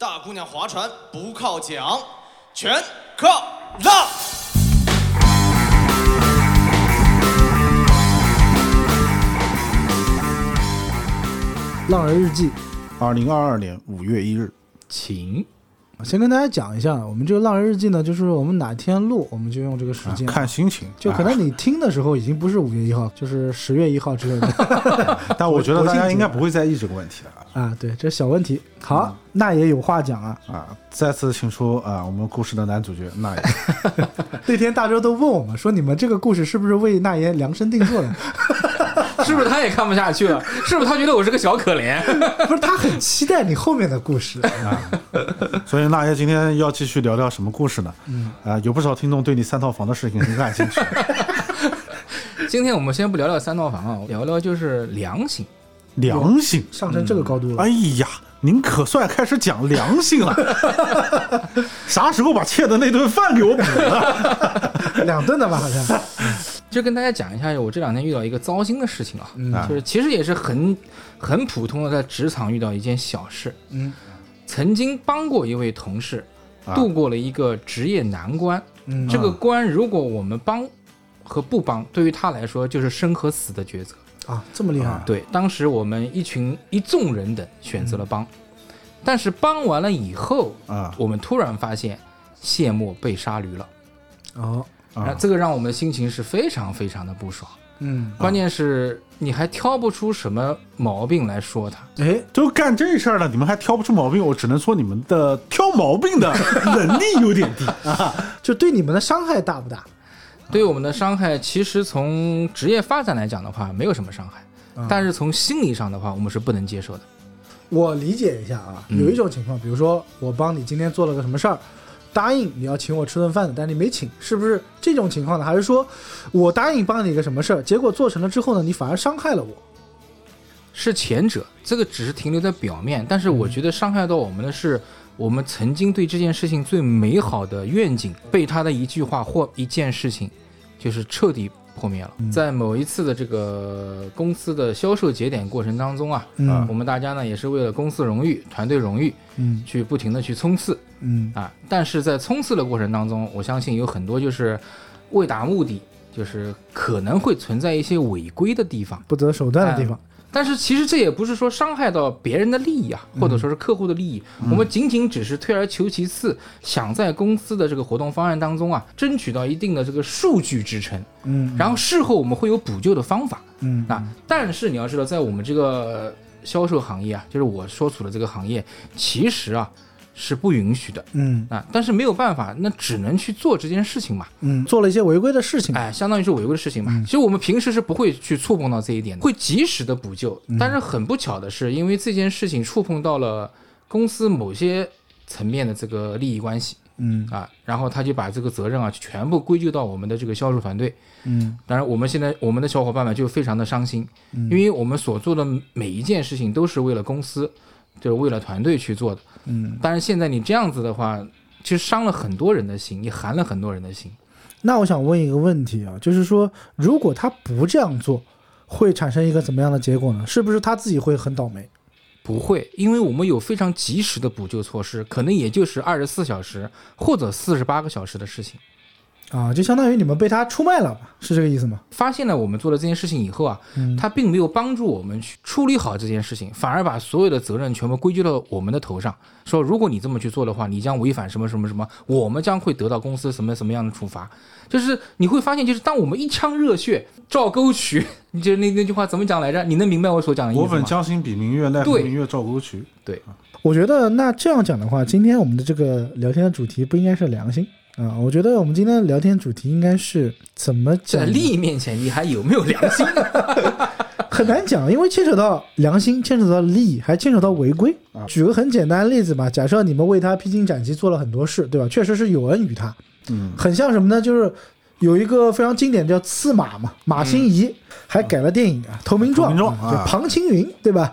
大姑娘划船不靠桨，全靠浪。浪人日记，二零二二年五月一日，请先跟大家讲一下，我们这个浪人日记呢，就是我们哪天录，我们就用这个时啊间。看心情。就可啊能你听的时候已经不是五月一号，就是十月一号之类的 但我觉得大家应该不会在意这个问题的啊。对，这是小问题。好，那也有话讲啊。啊。再次请出啊，我们故事的男主角那也 那天大周都问我们说，你们这个故事是不是为那爷量身定做的？是不是他也看不下去了？是不是他觉得我是个小可怜？不是，他很期待你后面的故事。啊 所以那爷今天要继续聊聊什么故事呢？嗯啊，有不少听众对你三套房的事情很感兴趣。今天我们先不聊聊三套房啊，聊聊就是良心。良心，上升这个高度了。哎呀，您可算开始讲良心了。啥时候把欠的那顿饭给我补了？两顿的吧，好像。就跟大家讲一下，我这两天遇到一个糟心的事情啊，嗯。就是其实也是很很普通的，在职场遇到一件小事。嗯。曾经帮过一位同事啊。度过了一个职业难关，嗯，这个关如果我们帮和不帮，对于他来说就是生和死的抉择。啊，这么厉害。对，当时我们一群一众人等选择了帮，但是帮完了以后，啊。我们突然发现谢幕被杀驴了，哦，那啊！这个让我们的心情是非常非常的不爽。嗯，关键是你还挑不出什么毛病来说他，哎，都干这事儿了，你们还挑不出毛病，我只能说你们的挑毛病的 能力有点低 啊。就对你们的伤害大不大？对我们的伤害，其实从职业发展来讲的话，没有什么伤害，但是从心理上的话，我们是不能接受的。我理解一下啊，嗯有一种情况，比如说我帮你今天做了个什么事儿，答应你要请我吃顿饭的，但你没请，是不是这种情况呢？还是说我答应帮你一个什么事儿，结果做成了之后呢，你反而伤害了我？是前者，这个只是停留在表面，但是我觉得伤害到我们的是，我们曾经对这件事情最美好的愿景，被他的一句话或一件事情，就是彻底破灭了。在某一次的这个公司的销售节点过程当中啊，嗯我们大家呢也是为了公司荣誉、团队荣誉，嗯去不停的去冲刺嗯啊。但是在冲刺的过程当中，我相信有很多就是为达目的，就是可能会存在一些违规的地方。不择手段的地方。但是其实这也不是说伤害到别人的利益啊，或者说是客户的利益，我们仅仅只是退而求其次，想在公司的这个活动方案当中啊，争取到一定的这个数据支撑，嗯。然后事后我们会有补救的方法。嗯。啊，但是你要知道，在我们这个销售行业啊，就是我所处的这个行业，其实啊是不允许的嗯啊，但是没有办法，那只能去做这件事情嘛。嗯，做了一些违规的事情。哎，相当于是违规的事情嘛。其实我们平时是不会去触碰到这一点的，会及时的补救。但是很不巧的是，因为这件事情触碰到了公司某些层面的这个利益关系嗯啊，然后他就把这个责任啊全部归咎到我们的这个销售团队。嗯当然，我们现在我们的小伙伴们就非常的伤心，因为我们所做的每一件事情都是为了公司，就是为了团队去做的。嗯，但是现在你这样子的话，其实伤了很多人的心，也寒了很多人的心。那我想问一个问题啊，就是说，如果他不这样做，会产生一个怎么样的结果呢？是不是他自己会很倒霉？不会，因为我们有非常及时的补救措施，可能也就是二十四小时或者四十八个小时的事情。啊，就相当于你们被他出卖了，是这个意思吗？发现了我们做了这件事情以后啊，嗯他并没有帮助我们去处理好这件事情，反而把所有的责任全部归咎到我们的头上，说如果你这么去做的话，你将违反什么什么什么，我们将会得到公司什么什么样的处罚。就是你会发现，就是当我们一腔热血照沟渠，你就是那那句话怎么讲来着？你能明白我所讲的意思吗？我本将心比明月，奈何对明月照沟渠。对，我觉得那这样讲的话，今天我们的这个聊天的主题不应该是良心啊、我觉得我们今天的聊天主题应该是怎么讲？在利益面前，你还有没有良心？很难讲，因为牵扯到良心，牵扯到利益，还牵扯到违规。举个很简单的例子吧，假设你们为他披荆斩棘做了很多事，对吧？确实是有恩于他，嗯，很像什么呢？就是有一个非常经典叫《刺马》嘛，马心怡还改了电影啊，《投名状》就啊庞青云，对吧？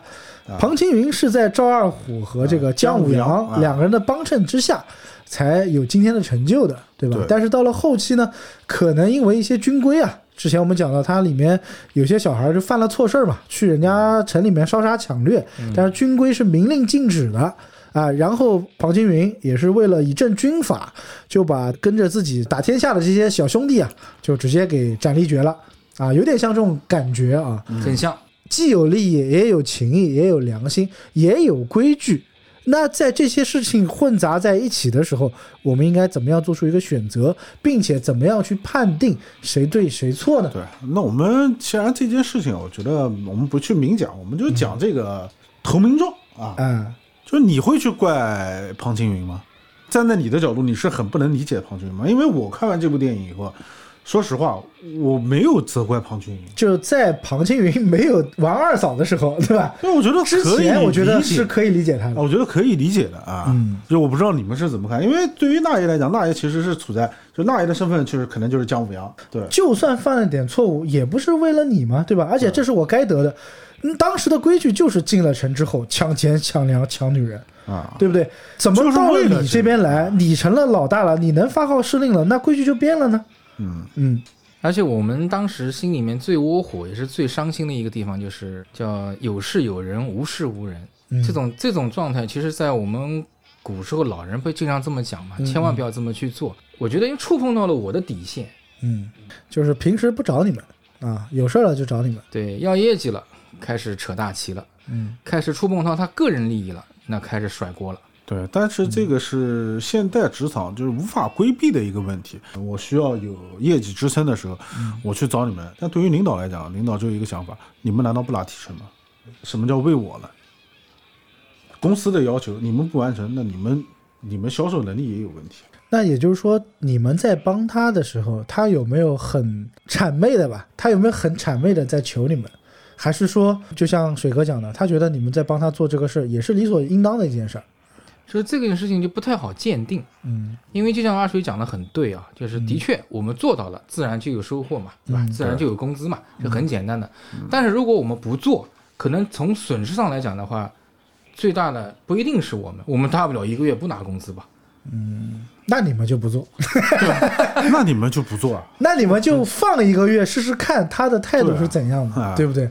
庞青云是在赵二虎和这个姜武阳两个人的帮衬之下，才有今天的成就的，对吧？对但是到了后期呢，可能因为一些军规啊，之前我们讲到他里面有些小孩就犯了错事儿嘛，去人家城里面烧杀抢掠，但是军规是明令禁止的。啊。然后庞青云也是为了以正军法，就把跟着自己打天下的这些小兄弟啊，就直接给斩立决了啊，有点像这种感觉啊。很像。既有利益，也有情义，也有良心，也有规矩。那在这些事情混杂在一起的时候，我们应该怎么样做出一个选择，并且怎么样去判定谁对谁错呢？对，那我们既然这件事情，我觉得我们不去明讲，我们就讲这个投名状啊。嗯，就是你会去怪庞青云吗？站在你的角度，你是很不能理解庞青云吗？因为我看完这部电影以后，说实话，我没有责怪庞青云，就在庞青云没有玩二嫂的时候，对吧？因为我觉得之可以前我觉得是可以理解他啊，的。我觉得可以理解的啊。嗯，就我不知道你们是怎么看，因为对于那爷来讲，那爷其实是处在就那爷的身份，就是可能就是姜武阳，对，就算犯了点错误，也不是为了你嘛，对吧？而且这是我该得的。嗯，当时的规矩就是进了城之后抢钱、抢粮、抢女人，啊，对不对？怎么到了你这边来，你成了老大了，你能发号施令了，那规矩就变了呢？嗯，嗯，而且我们当时心里面最窝火，也是最伤心的一个地方，就是叫有事有人，无事无人。嗯这种这种状态，其实，在我们古时候老人会经常这么讲嘛，嗯千万不要这么去做。我觉得又触碰到了我的底线。嗯，就是平时不找你们啊，有事了就找你们。对，要业绩了，开始扯大旗了，嗯，开始触碰到他个人利益了，那开始甩锅了。对，但是这个是现代职场就是无法规避的一个问题。我需要有业绩支撑的时候，我去找你们。但对于领导来讲，领导就有一个想法：你们难道不拿提成吗？什么叫为我了？公司的要求你们不完成，那你们你们销售能力也有问题。那也就是说，你们在帮他的时候，他有没有很谄媚的吧？他有没有很谄媚的在求你们？还是说，就像水哥讲的，他觉得你们在帮他做这个事儿，也是理所应当的一件事儿？所以这件事情就不太好鉴定，嗯因为就像阿水讲的很对啊，就是的确我们做到了，自然就有收获嘛，对吧？嗯自然就有工资嘛，是很简单的。但是如果我们不做，可能从损失上来讲的话，最大的不一定是我们，我们大不了一个月不拿工资吧。嗯那你们就不做，那你们就不做啊？那你们就放一个月试试看他的态度是怎样的，对啊对不对？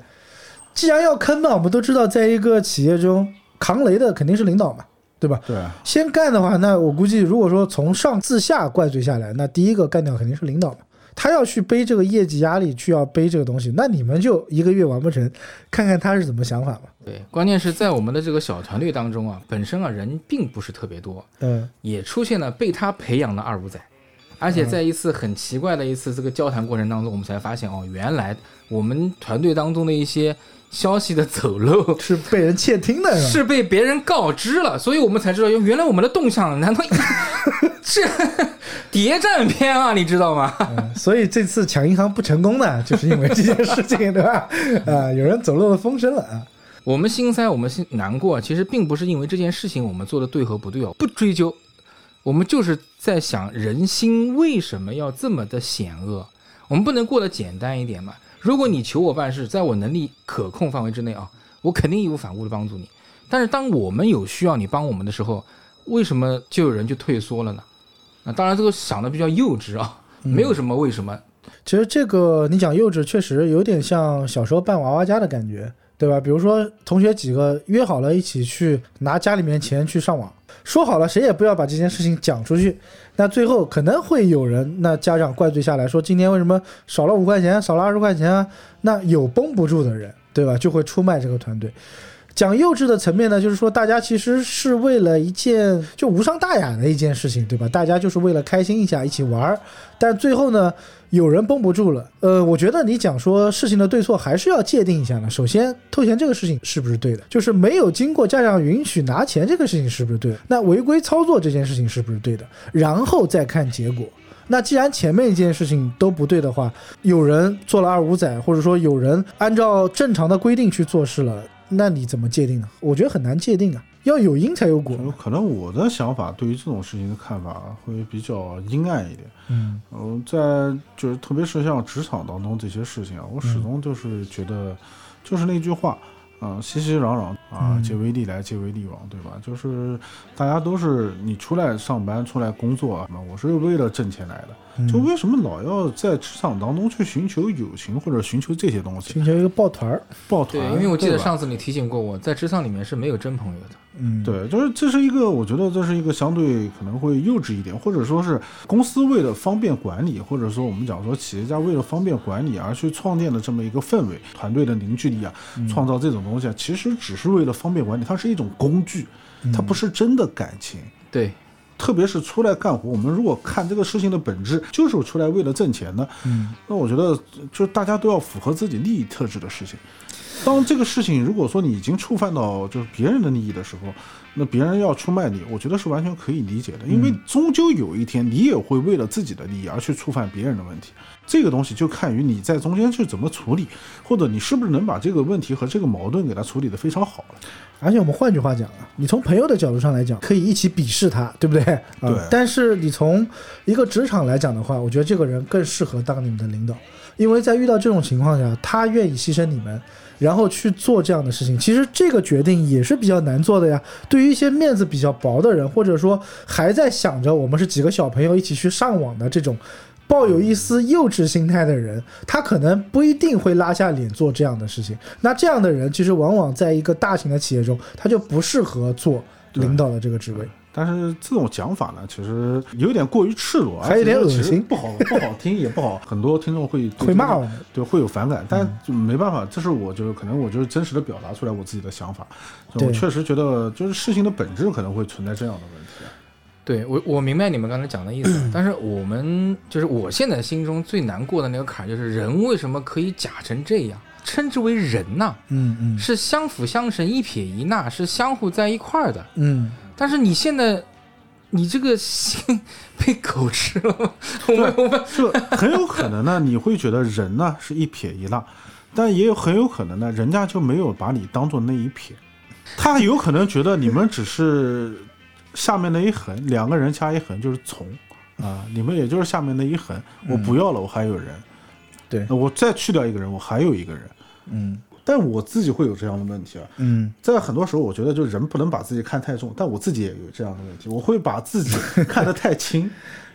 既然要坑嘛，我们都知道，在一个企业中扛雷的肯定是领导嘛，对吧？对啊，先干的话，那我估计如果说从上至下怪罪下来，那第一个干掉肯定是领导嘛。他要去背这个业绩压力，去要背这个东西，那你们就一个月完不成，看看他是怎么想法吧。对，关键是在我们的这个小团队当中啊，本身啊人并不是特别多，嗯也出现了被他培养的二五仔，而且在一次很奇怪的一次这个交谈过程当中，我们才发现哦，原来我们团队当中的一些消息的走漏 是被人窃听的，是被别人告知了，所以我们才知道，原来我们的动向难道 这谍战片啊？你知道吗？嗯所以这次抢银行不成功呢，就是因为这件事情，对吧？啊，有人走漏了风声了啊。我们心塞，我们心难过，其实并不是因为这件事情我们做的对和不对哦，不追究，我们就是在想人心为什么要这么的险恶？我们不能过得简单一点嘛？如果你求我办事，在我能力可控范围之内啊，我肯定义无反顾的帮助你。但是当我们有需要你帮我们的时候，为什么就有人就退缩了呢？啊，当然这个想的比较幼稚啊，没有什么为什么，其实这个你讲幼稚，确实有点像小时候扮娃娃家的感觉，对吧？比如说同学几个约好了一起去拿家里面钱去上网，说好了谁也不要把这件事情讲出去，那最后可能会有人，那家长怪罪下来说今天为什么少了五块钱，少了二十块钱啊？那有绷不住的人，对吧？就会出卖这个团队。讲幼稚的层面呢，就是说大家其实是为了一件就无伤大雅的一件事情，对吧？大家就是为了开心一下，一起玩儿。但最后呢，有人绷不住了。呃，我觉得你讲说事情的对错还是要界定一下的。首先，偷钱这个事情是不是对的？就是没有经过家长允许拿钱这个事情是不是对的？那违规操作这件事情是不是对的？然后再看结果。那既然前面一件事情都不对的话，有人做了二五仔，或者说有人按照正常的规定去做事了，那你怎么界定呢？我觉得很难界定啊，要有因才有果。可能我的想法对于这种事情的看法会比较阴暗一点。嗯嗯，在就是特别是像职场当中这些事情啊，我始终就是觉得，就是那句话，啊、熙熙攘攘啊，嗯皆为利来，皆为利往，对吧？就是大家都是你出来上班、出来工作啊，我是为了挣钱来的。嗯就为什么老要在职场当中去寻求友情或者寻求这些东西？寻求一个抱团儿。抱团，对，因为我记得上次你提醒过我，在职场里面是没有真朋友的。嗯，对，就是这是一个，我觉得这是一个相对可能会幼稚一点，或者说是公司为了方便管理，或者说我们讲说企业家为了方便管理而去创建的这么一个氛围，团队的凝聚力啊，创造这种东西啊，其实只是为了方便管理，它是一种工具，它不是真的感情。对，特别是出来干活，我们如果看这个事情的本质就是出来为了挣钱的，嗯，那我觉得就是大家都要符合自己利益特质的事情。当这个事情如果说你已经触犯到就是别人的利益的时候，那别人要出卖你，我觉得是完全可以理解的，因为终究有一天你也会为了自己的利益而去触犯别人的问题。这个东西就看于你在中间去怎么处理，或者你是不是能把这个问题和这个矛盾给它处理得非常好了。而且我们换句话讲啊，你从朋友的角度上来讲，可以一起鄙视他，对不对？啊对但是你从一个职场来讲的话，我觉得这个人更适合当你们的领导，因为在遇到这种情况下，他愿意牺牲你们。然后去做这样的事情，其实这个决定也是比较难做的呀。对于一些面子比较薄的人，或者说还在想着我们是几个小朋友一起去上网的这种抱有一丝幼稚心态的人，他可能不一定会拉下脸做这样的事情。那这样的人，其实往往在一个大型的企业中，他就不适合做领导的这个职位。但是这种讲法呢，其实有点过于赤裸，还有点而且其实恶心不好不好听，也不好，很多听众会对会骂对，会有反感，但就没办法，这是我就是可能我就是真实的表达出来我自己的想法，就我确实觉得就是事情的本质可能会存在这样的问题。对我我明白你们刚才讲的意思，但是我们就是我现在心中最难过的那个坎儿，就是人为什么可以假成这样？称之为人呐、嗯嗯是相辅相成、一撇一捺，是相互在一块儿的。嗯，但是你现在，你这个心被狗吃了吗？我们我们就很有可能呢，你会觉得人呢是一撇一捺，但也有很有可能呢，人家就没有把你当做那一撇，他有可能觉得你们只是下面那一横，两个人加一横就是从啊，你们也就是下面那一横，我不要了，我还有人，对。我再去掉一个人，我还有一个人，嗯但我自己会有这样的问题啊，嗯在很多时候，我觉得就人不能把自己看太重，但我自己也有这样的问题，我会把自己 看得太轻，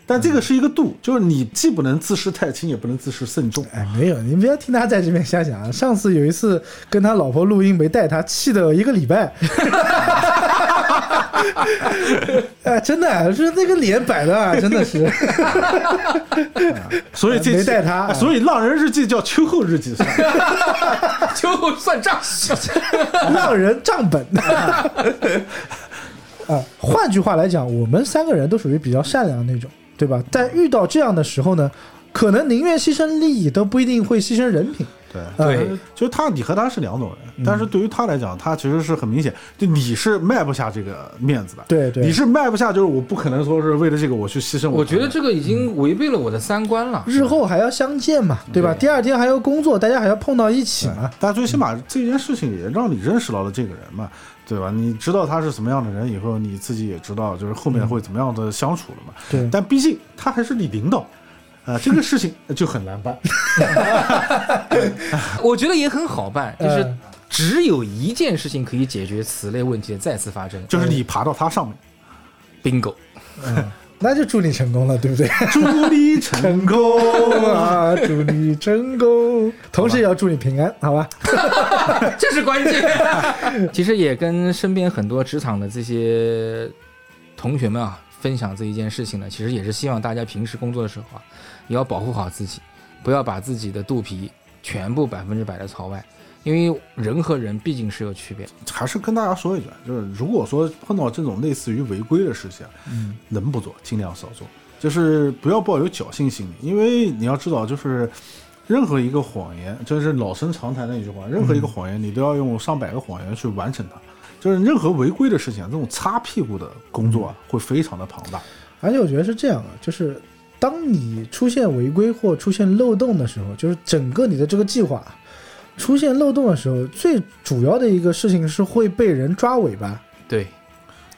但这个是一个度，就是你既不能自视太轻，也不能自视甚重。哎，没有，你不要听他在这边瞎讲啊。上次有一次跟他老婆录音没带他，气得一个礼拜。哎，真的是那个脸摆的啊，真的是。所以这没带他哎所以《浪人日记》叫秋后日记算秋后算账。浪人账本。啊，换句话来讲，我们三个人都属于比较善良那种，对吧？在遇到这样的时候呢，可能宁愿牺牲利益，都不一定会牺牲人品。对对呃就是他，你和他是两种人，但是对于他来讲，他其实是很明显，就你是卖不下这个面子的，对对你是卖不下，就是我不可能说是为了这个我去牺牲我觉得这个已经违背了我的三观了。日后还要相见嘛，对吧？第二天还要工作，大家还要碰到一起嘛。但最起码这件事情也让你认识到了这个人嘛，对吧？你知道他是什么样的人以后，你自己也知道就是后面会怎么样的相处了嘛。对但毕竟他还是你领导，啊、这个事情就很难办。我觉得也很好办，就是嗯只有一件事情可以解决此类问题的再次发生。就是你爬到它上面，bingo，嗯，那就祝你成功了，对不对？祝你成功。啊，祝你成功，同时也要祝你平安，好吧？这是关键。其实也跟身边很多职场的这些同学们啊分享这一件事情呢，其实也是希望大家平时工作的时候啊，也要保护好自己，不要把自己的肚皮全部百分之百的朝外，因为人和人毕竟是有区别。还是跟大家说一句，就是如果说碰到这种类似于违规的事情，嗯，能不做尽量少做，就是不要抱有侥幸心理，因为你要知道，就是任何一个谎言，就是老生常谈的一句话，任何一个谎言你都要用上百个谎言去完成它。就是任何违规的事情，这种擦屁股的工作啊，会非常的庞大。而且我觉得是这样啊，就是当你出现违规或出现漏洞的时候，就是整个你的这个计划出现漏洞的时候，最主要的一个事情是会被人抓尾巴。对，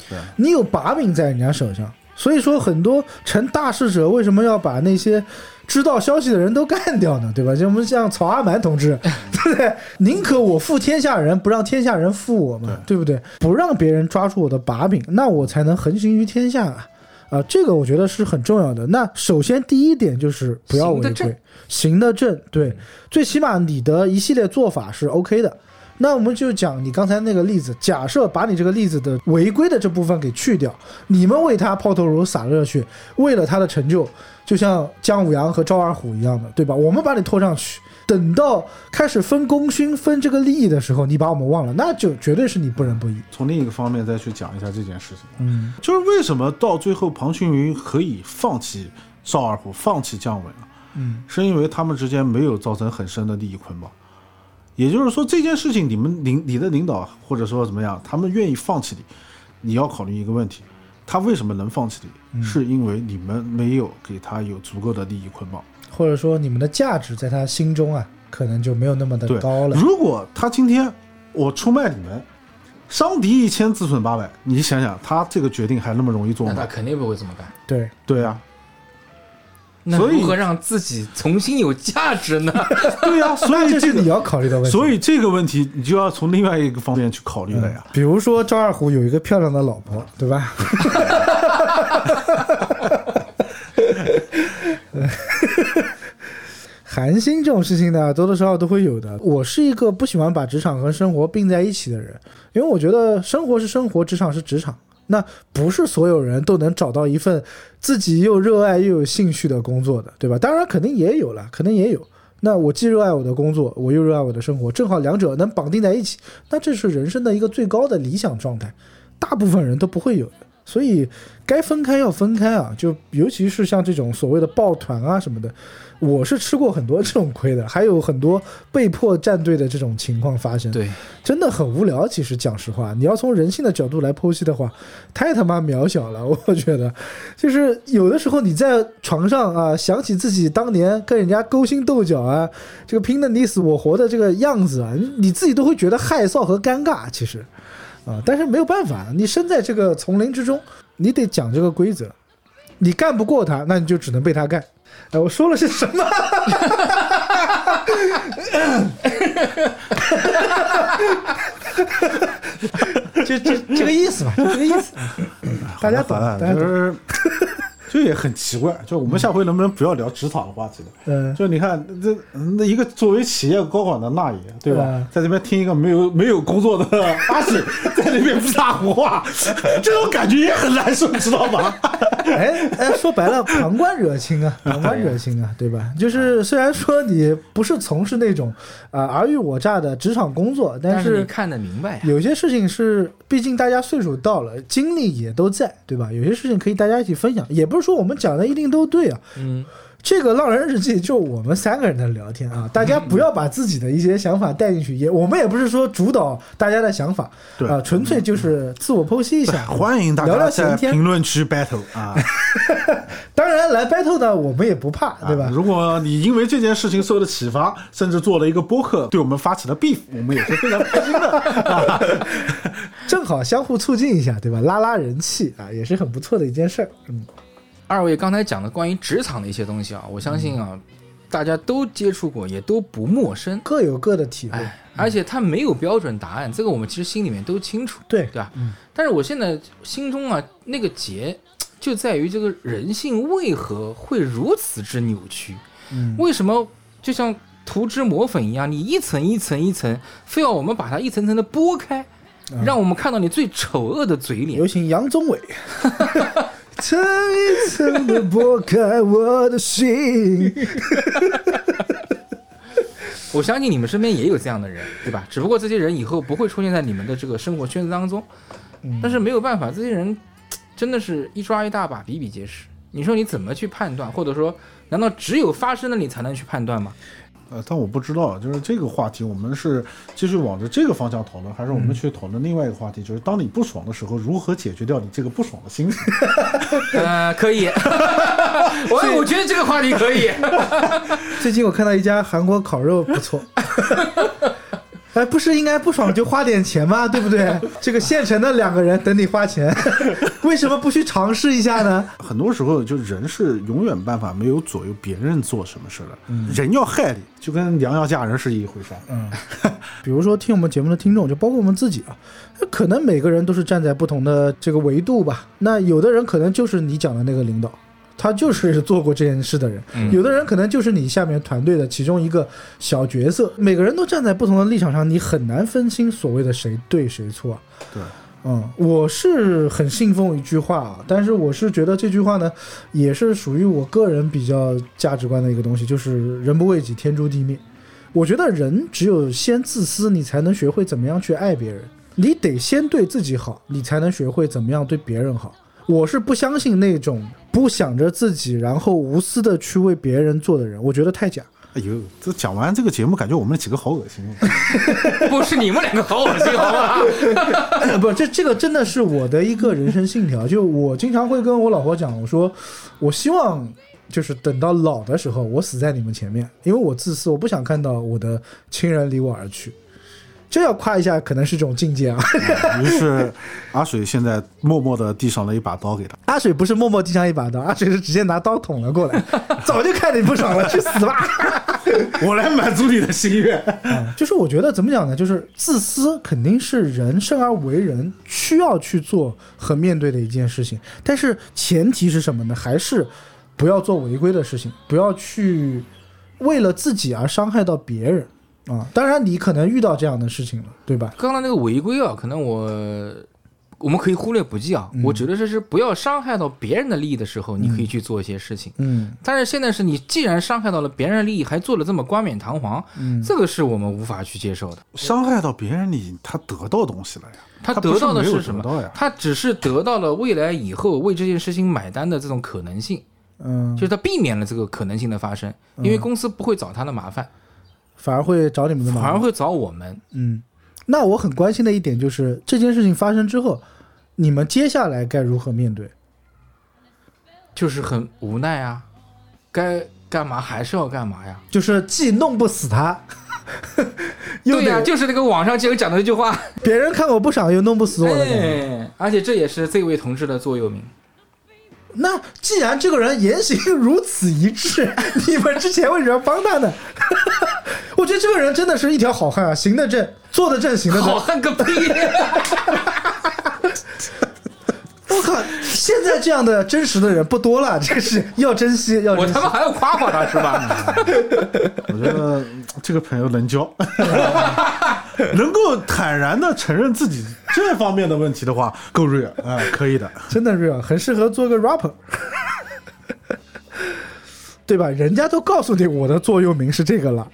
对，你有把柄在人家手上，所以说很多成大事者为什么要把那些知道消息的人都干掉呢？对吧？像我们像曹阿瞒同志，对不对？宁可我负天下人，不让天下人负我嘛，对不对？不让别人抓住我的把柄，那我才能横行于天下啊！啊，这个我觉得是很重要的。那首先第一点就是不要违规，行得正，对，最起码你的一系列做法是 OK 的。那我们就讲你刚才那个例子，假设把你这个例子的违规的这部分给去掉，你们为他抛头颅洒热血，为了他的成就，就像姜武阳和赵二虎一样的，对吧？我们把你拖上去，等到开始分功勋、分这个利益的时候，你把我们忘了，那就绝对是你不仁不义。从另一个方面再去讲一下这件事情，嗯，就是为什么到最后庞青云可以放弃赵二虎、放弃姜文啊？嗯，是因为他们之间没有造成很深的利益捆绑。也就是说，这件事情你们领你的领导或者说怎么样，他们愿意放弃你，你要考虑一个问题：他为什么能放弃你？是因为你们没有给他有足够的利益捆绑。或者说你们的价值在他心中啊，可能就没有那么的，高了。如果他今天我出卖你们，伤敌一千自损八百，你想想他这个决定还那么容易做吗？那他肯定不会这么干。对，对啊，那所以如何让自己重新有价值呢？对呀、所以这你要考虑的问题。所以这个问题你就要从另外一个方面去考虑了呀。比如说赵二虎有一个漂亮的老婆，对吧？寒心这种事情呢，多多少少都会有的。我是一个不喜欢把职场和生活并在一起的人，因为我觉得生活是生活，职场是职场。那不是所有人都能找到一份自己又热爱又有兴趣的工作的，对吧？当然肯定也有了，肯定也有。那我既热爱我的工作，我又热爱我的生活，正好两者能绑定在一起，那这是人生的一个最高的理想状态，大部分人都不会有的。所以该分开要分开啊，就尤其是像这种所谓的抱团啊什么的，我是吃过很多这种亏的，还有很多被迫站队的这种情况发生。对，真的很无聊。其实讲实话，你要从人性的角度来剖析的话，太他妈渺小了。我觉得，就是有的时候你在床上啊，想起自己当年跟人家勾心斗角啊，这个拼的你死我活的这个样子啊，你你自己都会觉得害臊和尴尬。其实，啊，但是没有办法，你身在这个丛林之中，你得讲这个规则。你干不过他，那你就只能被他干。哎，我说了是什么？就就这个意思吧，就这个意思。大家懂，烦啊，大家懂。就是就也很奇怪，就我们下回能不能不要聊职场的话题了？嗯，就你看，这那一个作为企业高管的那爷，对吧嗯？在这边听一个没有没有工作的阿水 在那边不搭胡话，这种感觉也很难受，知道吗？哎哎，说白了，旁观者清啊，旁观者清啊，对吧？就是虽然说你不是从事那种啊、尔虞我诈的职场工作，但是看得明白呀。有些事情是，毕竟大家岁数到了，精力也都在，对吧？有些事情可以大家一起分享，也不是说我们讲的一定都对啊。嗯，这个《浪人日记》就我们三个人的聊天啊，大家不要把自己的一些想法带进去，也我们也不是说主导大家的想法，对啊，纯粹就是自我剖析一下。欢迎大家在评论区 battle 啊，当然来 battle 呢，我们也不怕，对吧啊？如果你因为这件事情受了启发，甚至做了一个播客，对我们发起了 beef，我们也是非常开心的。啊 正好相互促进一下，对吧？拉拉人气啊，也是很不错的一件事儿。嗯，二位刚才讲的关于职场的一些东西啊，我相信啊，大家都接触过，也都不陌生。各有各的体会。哎，而且它没有标准答案，这个我们其实心里面都清楚，对对吧？嗯但是我现在心中啊，那个结就在于这个人性为何会如此之扭曲？嗯为什么就像涂脂抹粉一样，你一层一层一层，非要我们把它一层层的剥开，让我们看到你最丑恶的嘴脸有？请杨宗纬。层一层的剥开我的心。我相信你们身边也有这样的人，对吧？只不过这些人以后不会出现在你们的这个生活圈子当中，但是没有办法，这些人 真的是一抓一大把，比比皆是。你说你怎么去判断，或者说，难道只有发生了你才能去判断吗？呃，但我不知道，就是这个话题，我们是继续往着这个方向讨论，还是我们去讨论另外一个话题，就是当你不爽的时候，如何解决掉你这个不爽的心情？呃，可以，我我觉得这个话题可以。最近我看到一家韩国烤肉不错。哎，不是应该不爽就花点钱吗？对不对？这个现成的两个人等你花钱，为什么不去尝试一下呢？很多时候，就人是永远办法没有左右别人做什么事的，人要害你，就跟娘要嫁人是一回事。嗯，比如说听我们节目的听众，就包括我们自己啊，可能每个人都是站在不同的这个维度吧。那有的人可能就是你讲的那个领导他就是做过这件事的人。嗯有的人可能就是你下面团队的其中一个小角色，每个人都站在不同的立场上，你很难分清所谓的谁对谁错。对，嗯，我是很信奉一句话啊，但是我是觉得这句话呢，也是属于我个人比较价值观的一个东西，就是人不为己，天诛地灭。我觉得人只有先自私，你才能学会怎么样去爱别人。你得先对自己好，你才能学会怎么样对别人好。我是不相信那种不想着自己，然后无私的去为别人做的人，我觉得太假。哎呦，这讲完这个节目，感觉我们几个好恶心。不是你们两个好恶心，好吧？不，这这个真的是我的一个人生信条。就我经常会跟我老婆讲，我说我希望就是等到老的时候，我死在你们前面，因为我自私，我不想看到我的亲人离我而去。这要夸一下，可能是种境界啊。于是阿水现在默默的递上了一把刀给他。阿水不是默默递上一把刀，阿水是直接拿刀捅了过来，早就看你不爽了，去死吧！我来满足你的心愿。啊，就是我觉得怎么讲呢？就是自私肯定是人生而为人需要去做和面对的一件事情，但是前提是什么呢？还是不要做违规的事情，不要去为了自己而伤害到别人啊。当然，你可能遇到这样的事情了，对吧？刚刚那个违规啊，可能我我们可以忽略不计啊。嗯我觉得这是不要伤害到别人的利益的时候，你可以去做一些事情。嗯但是现在是你既然伤害到了别人的利益，还做了这么冠冕堂皇，嗯，这个是我们无法去接受的。伤害到别人利益他得到东西了呀？他得到的是什么？他只是得到了未来以后为这件事情买单的这种可能性，嗯，就是他避免了这个可能性的发生，因为公司不会找他的麻烦，反而会找你们的麻烦。反而会找我们。嗯，那我很关心的一点就是这件事情发生之后，你们接下来该如何面对？就是很无奈啊，该干嘛还是要干嘛呀。就是既弄不死他，又对呀、得就是那个网上就有讲的那句话，别人看我不爽，又弄不死我的。哎，而且这也是这位同志的座右铭。那既然这个人言行如此一致，你们之前为什么要帮他呢？我觉得这个人真的是一条好汉啊，行得正，坐得正，行得正好。汉个屁！我靠，现在这样的真实的人不多了，这是要珍惜，要珍惜我他。妈还要夸夸他是吧？我觉得嗯这个朋友能交，能够坦然的承认自己这方面的问题的话，够 real 啊、可以的。真的 real，很适合做个 rapper，对吧？人家都告诉你我的座右铭是这个了，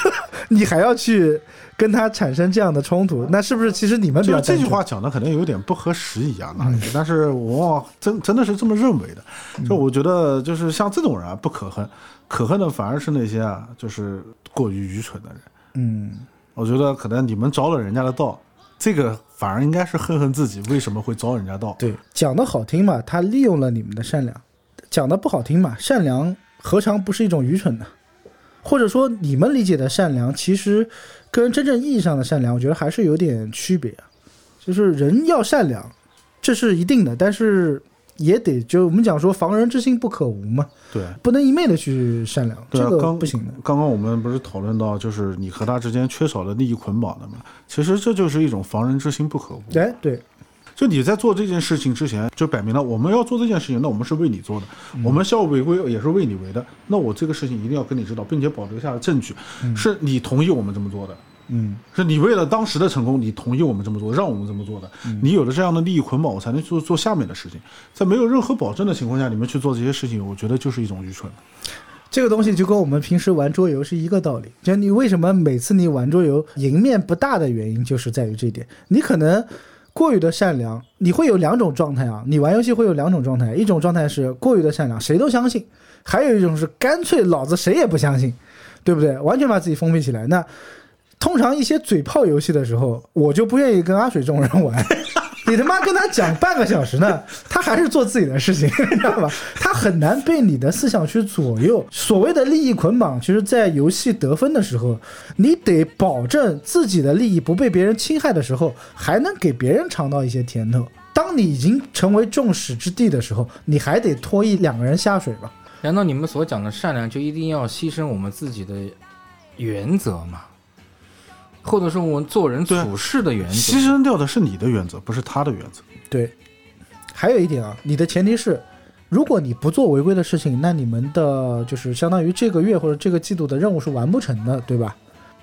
你还要去跟他产生这样的冲突，那是不是其实你们比就是这句话讲的可能有点不合时宜啊，那但是我真真的是这么认为的。就我觉得，就是像这种人啊，不可恨，可恨的反而是那些啊，就是过于愚蠢的人。嗯，我觉得可能你们着了人家的道，这个反而应该是恨恨自己为什么会遭人家道。对，讲的好听嘛，他利用了你们的善良；讲的不好听嘛，善良何尝不是一种愚蠢呢？或者说，你们理解的善良，其实跟真正意义上的善良，我觉得还是有点区别啊。就是人要善良，这是一定的，但是也得就我们讲说，防人之心不可无嘛，对。不能一昧的去善良，这个对啊刚不行的。刚刚我们不是讨论到，就是你和他之间缺少了利益捆绑的嘛？其实这就是一种防人之心不可无。哎，对，就你在做这件事情之前，就摆明了我们要做这件事情，那我们是为你做的，我们校违规也是为你为的。那我这个事情一定要跟你知道，并且保留下证据，是你同意我们这么做的，嗯，是你为了当时的成功，你同意我们这么做，让我们这么做的。你有了这样的利益捆绑，我才能做做下面的事情。在没有任何保证的情况下，你们去做这些事情，我觉得就是一种愚蠢。这个东西就跟我们平时玩桌游是一个道理。就你为什么每次你玩桌游赢面不大的原因，就是在于这一点。你可能过于的善良，你会有两种状态啊。你玩游戏会有两种状态，一种状态是过于的善良，谁都相信；还有一种是干脆老子谁也不相信，对不对？完全把自己封闭起来。那通常一些嘴炮游戏的时候，我就不愿意跟阿水这种人玩。你他妈跟他讲半个小时呢，他还是做自己的事情，你知道吧？他很难被你的思想去左右。所谓的利益捆绑，其实在游戏得分的时候，你得保证自己的利益不被别人侵害的时候，还能给别人尝到一些甜头。当你已经成为众矢之的的时候，你还得拖一两个人下水吧？难道你们所讲的善良就一定要牺牲我们自己的原则吗？或者说我们做人处事的原则？牺牲掉的是你的原则，不是他的原则。对，还有一点啊，你的前提是如果你不做违规的事情，那你们的就是相当于这个月或者这个季度的任务是完不成的，对吧？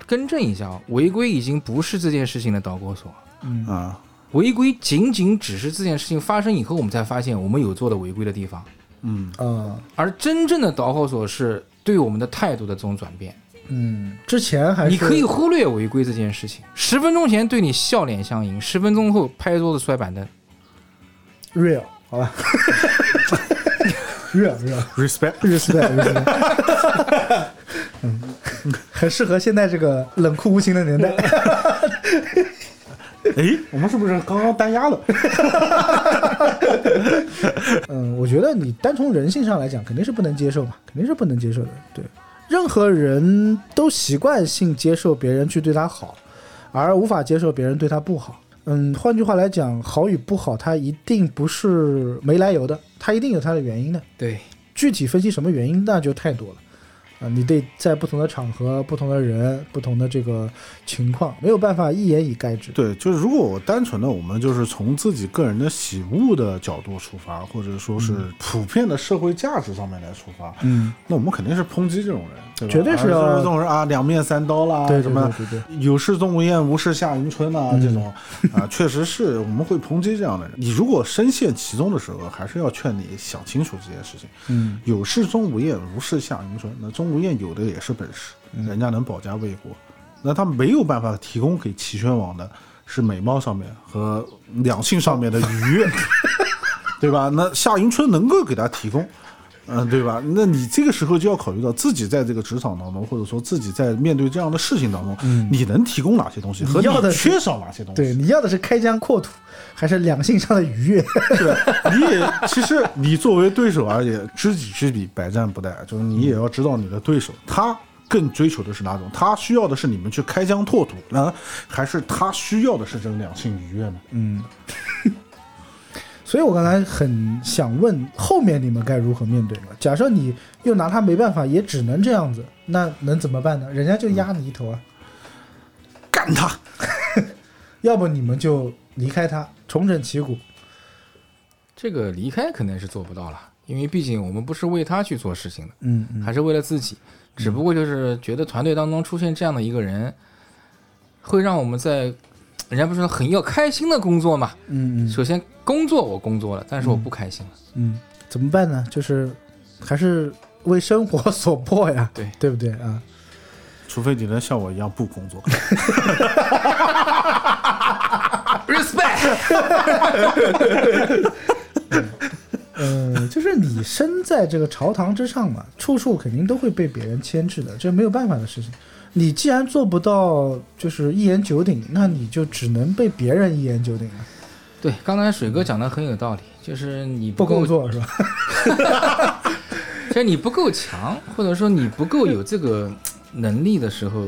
更正一下啊，违规已经不是这件事情的导火索，嗯啊，违规仅仅只是这件事情发生以后，我们才发现我们有做的违规的地方，嗯，呃而真正的导火索是对我们的态度的这种转变。嗯，之前还是你可以忽略违规这件事情，十分钟前对你笑脸相迎，十分钟后拍桌子摔板凳。real 好吧，real real respect，respect respect，嗯，很适合现在这个冷酷无情的年代。哎，我们是不是刚刚单压了？嗯，我觉得你单从人性上来讲，肯定是不能接受嘛，肯定是不能接受的。对，任何人都习惯性接受别人去对他好，而无法接受别人对他不好。嗯，换句话来讲，好与不好，它一定不是没来由的，它一定有它的原因的。对，具体分析什么原因，那就太多了。啊，你得在不同的场合、不同的人、不同的这个情况，没有办法一言以概之。对，就是如果我单纯的我们就是从自己个人的喜恶的角度出发，或者说是普遍的社会价值上面来出发，嗯，那我们肯定是抨击这种人，对吧？绝对是要这种人啊，两面三刀啦，什么对对对，有事钟无艳，无事夏迎春呐、嗯这种啊，确实是我们会抨击这样的人。你如果深陷其中的时候，还是要劝你想清楚这件事情。嗯有事钟无艳，无事夏迎春。那钟无艳有的也是本事，嗯人家能保家卫国。那他没有办法提供给齐宣王的是美貌上面和两性上面的愉悦，对吧？那夏迎春能够给他提供。嗯，对吧？那你这个时候就要考虑到自己在这个职场当中，或者说自己在面对这样的事情当中，你能提供哪些东西，和嗯你要的缺少哪些东西。对，你要的是开疆扩土，还是两性上的愉悦？对，你也其实你作为对手而言，知己知彼，百战不殆。就是你也要知道你的对手，他更追求的是哪种？他需要的是你们去开疆拓土呢，还是他需要的是这种两性愉悦呢？嗯，所以我刚才很想问，后面你们该如何面对嘛？假设你又拿他没办法，也只能这样子，那能怎么办呢？人家就压你一头啊，干他！要不你们就离开他，重整旗鼓。这个离开肯定是做不到了，因为毕竟我们不是为他去做事情的，嗯嗯还是为了自己。只不过就是觉得团队当中出现这样的一个人，会让我们在人家不是说很要开心的工作嘛？嗯嗯首先工作我工作了，但是我不开心了。嗯，怎么办呢？就是还是为生活所迫呀，对对不对啊？除非你能像我一样不工作。Respect，嗯，就是你身在这个朝堂之上嘛，处处肯定都会被别人牵制的，这没有办法的事情。你既然做不到就是一言九鼎，那你就只能被别人一言九鼎了。对，刚才水哥讲的很有道理，就是你不够工作是吧？其实你不够强，或者说你不够有这个能力的时候，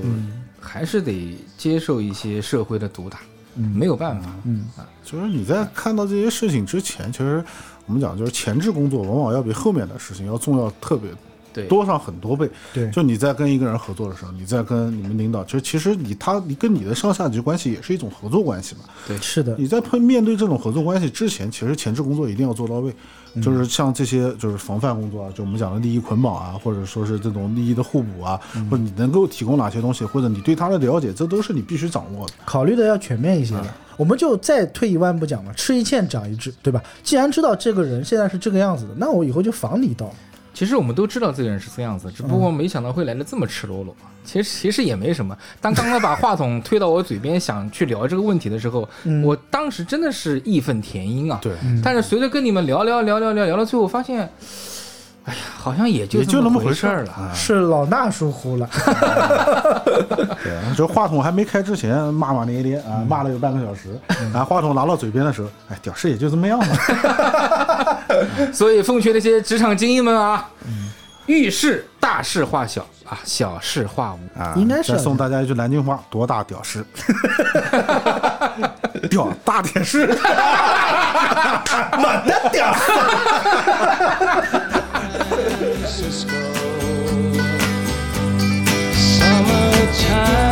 还是得接受一些社会的毒打，嗯没有办法。嗯啊就是你在看到这些事情之前，其实我们讲就是前置工作往往要比后面的事情要重要特别对，多上很多倍。对就你在跟一个人合作的时候，你在跟你们领导，其实其实你他你跟你的上下级关系也是一种合作关系嘛。对是的，你在碰面对这种合作关系之前，其实前置工作一定要做到位，就是像这些就是防范工作啊，就我们讲的利益捆绑啊，或者说是这种利益的互补啊，或者你能够提供哪些东西，或者你对他的了解，这都是你必须掌握的。考虑的要全面一些了。我们就再退一万步讲嘛，吃一堑长一智，对吧？既然知道这个人现在是这个样子的，那我以后就防你一刀。其实我们都知道这个人是这样子，只不过没想到会来的这么赤裸裸。其实其实也没什么。当刚刚把话筒推到我嘴边，想去聊这个问题的时候，嗯我当时真的是义愤填膺啊。对，但是随着跟你们聊聊聊聊聊聊到最后，发现，哎呀，好像也就也就那么回事儿了。啊。是老衲疏忽了。对，就话筒还没开之前骂骂咧咧啊，骂了有半个小时，然后话筒拿到嘴边的时候，哎，屌事也就这么样嘛。所以奉劝那些职场精英们啊，遇事大事化小啊，小事化无。啊，应该是送大家一句南京话：多大屌事？屌大点事。猛的屌！Francisco. Summertime.